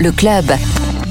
Le club.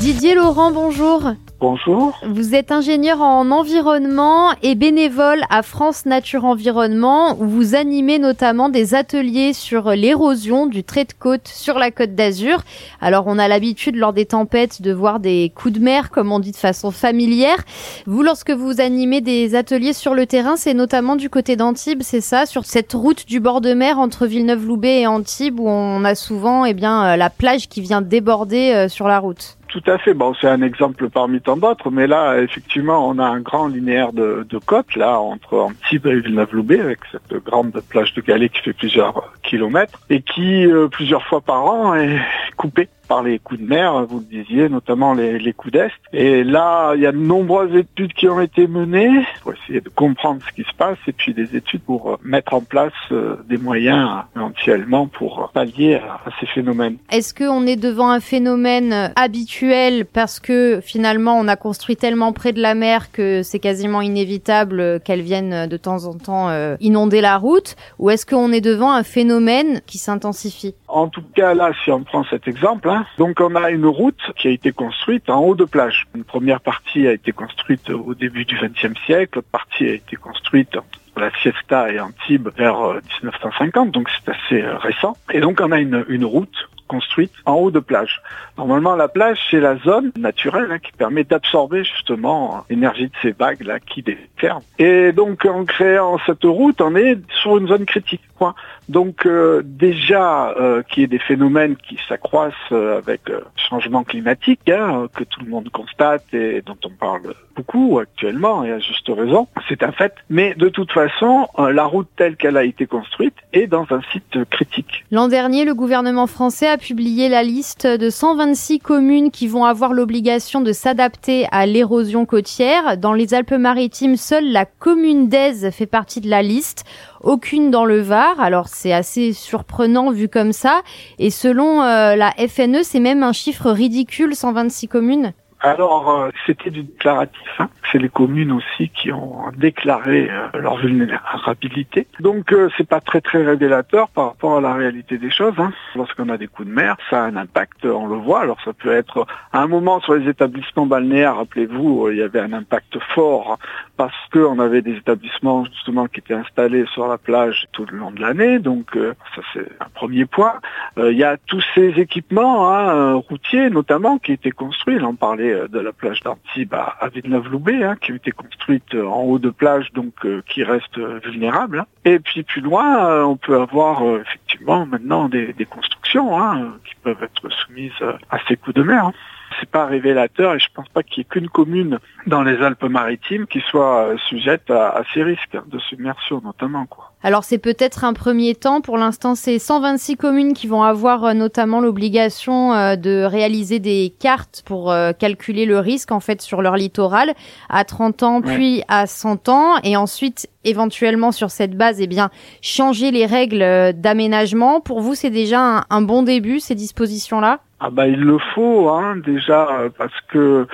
Didier Laurent, bonjour. Bonjour. Vous êtes ingénieur en environnement et bénévole à France Nature Environnement où vous animez notamment des ateliers sur l'érosion du trait de côte sur la côte d'Azur. Alors on a l'habitude lors des tempêtes de voir des coups de mer comme on dit de façon familière. Vous lorsque vous animez des ateliers sur le terrain, c'est notamment du côté d'Antibes, c'est ça, sur cette route du bord de mer entre Villeneuve-Loubet et Antibes où on a souvent eh bien euh, la plage qui vient déborder euh, sur la route. Tout à fait. Bon, c'est un exemple parmi tant d'autres, mais là, effectivement, on a un grand linéaire de, de côte, là, entre Antibes et Villeneuve-Loubet, avec cette grande plage de galets qui fait plusieurs kilomètres, et qui, euh, plusieurs fois par an, est coupée par les coups de mer, vous le disiez, notamment les, les coups d'Est. Et là, il y a de nombreuses études qui ont été menées pour essayer de comprendre ce qui se passe et puis des études pour euh, mettre en place euh, des moyens éventuellement pour pallier à, ces phénomènes. Est-ce qu'on est devant un phénomène habituel parce que finalement on a construit tellement près de la mer que c'est quasiment inévitable qu'elle vienne de temps en temps euh, inonder la route? Ou est-ce qu'on est devant un phénomène qui s'intensifie? En tout cas, là, si on prend cet exemple, donc on a une route qui a été construite en haut de plage. Une première partie a été construite au début du XXe siècle, l'autre partie a été construite la Siesta et Antibes vers euh, 1950, donc c'est assez euh, récent. Et donc on a une, route construite en haut de plage. Normalement, la plage, c'est la zone naturelle hein, qui permet d'absorber justement l'énergie de ces vagues là qui déferlent. Et donc, en créant cette route, on est sur une zone critique. Quoi. Donc, euh, déjà, euh, qu'il y ait des phénomènes qui s'accroissent euh, avec le changement climatique, hein, que tout le monde constate et dont on parle beaucoup actuellement, et à juste raison, c'est un fait. Mais de toute façon, la route telle qu'elle a été construite est dans un site critique. L'an dernier, le gouvernement français a publié la liste de 126 communes qui vont avoir l'obligation de s'adapter à l'érosion côtière. Dans les Alpes-Maritimes, seule la commune d'Aise fait partie de la liste aucune dans le Var. Alors c'est assez surprenant vu comme ça. Et selon euh, la FNE, c'est même un chiffre ridicule, 126 communes. Alors, euh, c'était du déclaratif. Hein. C'est les communes aussi qui ont déclaré euh, leur vulnérabilité. Donc, euh, c'est pas très très révélateur par rapport à la réalité des choses. Hein. Lorsqu'on a des coups de mer, ça a un impact, on le voit. Alors, ça peut être à un moment sur les établissements balnéaires. Rappelez-vous, il y avait un impact fort parce qu'on avait des établissements justement qui étaient installés sur la plage tout le long de l'année. Donc, ça c'est un premier point. Il y a tous ces équipements hein, routiers notamment qui étaient construits. Là, on parlait de la plage d'Antibes à, à Villeneuve-Loubet, hein, qui a été construite en haut de plage, donc euh, qui reste vulnérable. Hein. Et puis plus loin, euh, on peut avoir euh, effectivement maintenant des, constructions hein, qui peuvent être soumises à ces coups de mer. C'est pas révélateur et je pense pas qu'il y ait qu'une commune dans les Alpes-Maritimes qui soit sujette à, à ces risques de submersion notamment quoi. Alors c'est peut-être un premier temps. Pour l'instant, c'est 126 communes qui vont avoir euh, notamment l'obligation euh, de réaliser des cartes pour euh, calculer le risque en fait sur leur littoral à 30 ans puis à 100 ans et ensuite éventuellement sur cette base eh bien changer les règles d'aménagement. Pour vous, c'est déjà un, un bon début ces dispositions là ah bah il le faut hein, déjà parce que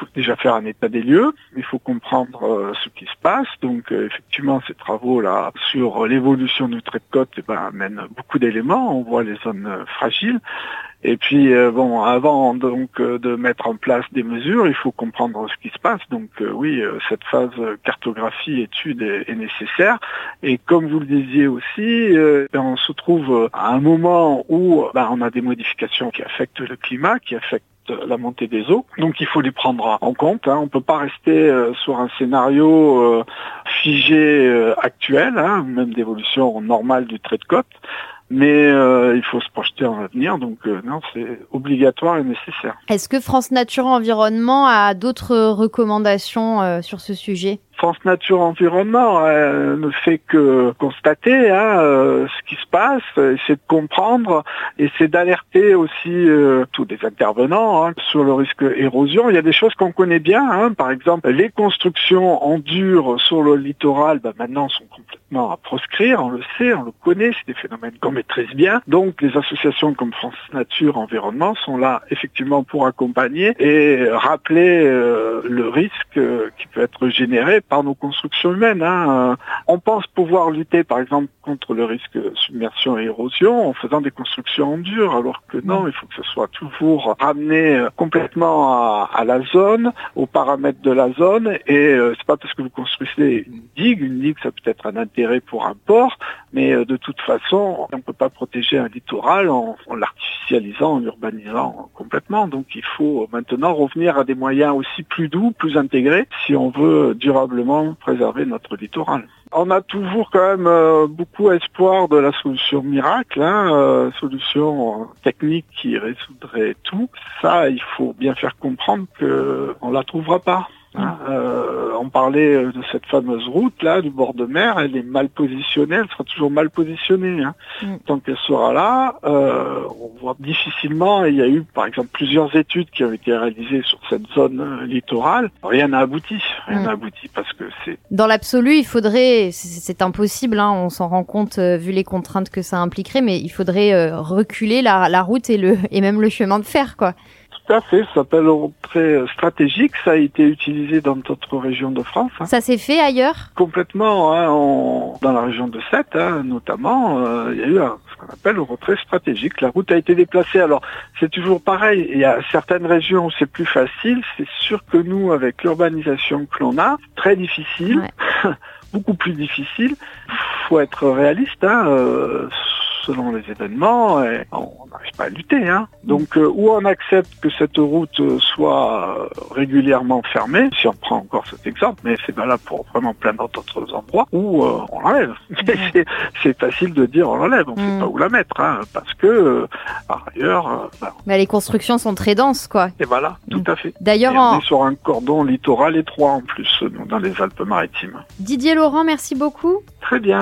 faut déjà faire un état des lieux, il faut comprendre euh, ce qui se passe. Donc euh, effectivement ces travaux là sur l'évolution du trait de côte eh ben, amènent beaucoup d'éléments, on voit les zones euh, fragiles. Et puis euh, bon, avant donc de mettre en place des mesures, il faut comprendre ce qui se passe. Donc oui, cette phase cartographie étude est, est, nécessaire. Et comme vous le disiez aussi, on se trouve à un moment où ben, on a des modifications qui affectent le climat, qui affectent la montée des eaux. Donc il faut les prendre en compte. Hein. On ne peut pas rester euh, sur un scénario euh, figé euh, actuel, hein, même d'évolution normale du trait de côte. Mais euh, il faut se projeter en avenir, donc euh, non, c'est obligatoire et nécessaire. Est-ce que France Nature Environnement a d'autres recommandations euh, sur ce sujet? France Nature Environnement euh, ne fait que constater hein, euh, ce qui se passe, essayer de comprendre, essayer d'alerter aussi euh, tous les intervenants hein, sur le risque érosion. Il y a des choses qu'on connaît bien, hein, par exemple les constructions en dur sur le littoral, bah, maintenant sont complètement complètement à proscrire, on le sait, on le connaît, c'est des phénomènes qu'on maîtrise bien. Donc les associations comme France Nature Environnement sont là effectivement pour accompagner et rappeler euh, le risque euh, qui peut être généré par nos constructions humaines. Hein. On pense pouvoir lutter par exemple contre le risque submersion et érosion en faisant des constructions en dur, alors que non, il faut que ce soit toujours ramené euh, complètement à, à la zone, aux paramètres de la zone et c'est pas parce que vous construisez une digue, une digue ça peut être un intérêt pour un port, mais euh, de toute façon on ne peut pas protéger un littoral en, l'artificialisant, en l'urbanisant complètement. Donc il faut maintenant revenir à des moyens aussi plus doux, plus intégrés, si on veut durablement préserver notre littoral. On a toujours quand même euh, beaucoup espoir de la solution miracle, hein, euh, solution technique qui résoudrait tout. Ça, il faut bien faire comprendre qu'on la trouvera pas. Hein, euh, on parlait euh, de cette fameuse route là du bord de mer, elle est mal positionnée, elle sera toujours mal positionnée. Hein. Mm. Tant qu'elle sera là, euh, on voit difficilement. Il y a eu par exemple plusieurs études qui ont été réalisées sur cette zone euh, littorale. Rien n'a abouti, rien mm. n'a abouti parce que c'est. Dans l'absolu, il faudrait, c'est impossible, hein, on s'en rend compte vu les contraintes que ça impliquerait, mais il faudrait reculer la, la route et le et même le chemin de fer quoi. Tout à fait, ça s'appelle très stratégique, ça a été utilisé dans d'autres régions de France. Hein. Ça s'est fait ailleurs? Complètement, hein, dans la région de Sète hein, notamment, euh, il y a eu ce qu'on appelle le retrait stratégique. La route a été déplacée, alors c'est toujours pareil, il y a certaines régions où c'est plus facile, c'est sûr que nous, avec l'urbanisation que l'on a, très difficile, beaucoup plus difficile, faut être réaliste, hein, euh, selon les événements, et on lutter. Hein. Donc, euh, ou on accepte que cette route euh, soit euh, régulièrement fermée, si on prend encore cet exemple, mais c'est valable pour vraiment plein d'autres endroits, ou on l'enlève. c'est facile de dire on l'enlève, on ne sait mm. pas où la mettre, hein, parce que, par ailleurs... Bah, mais les constructions sont très denses, quoi. Et voilà, tout à fait. D'ailleurs, on est sur un cordon littoral étroit en plus, dans les Alpes-Maritimes. Didier Laurent, merci beaucoup. Très bien.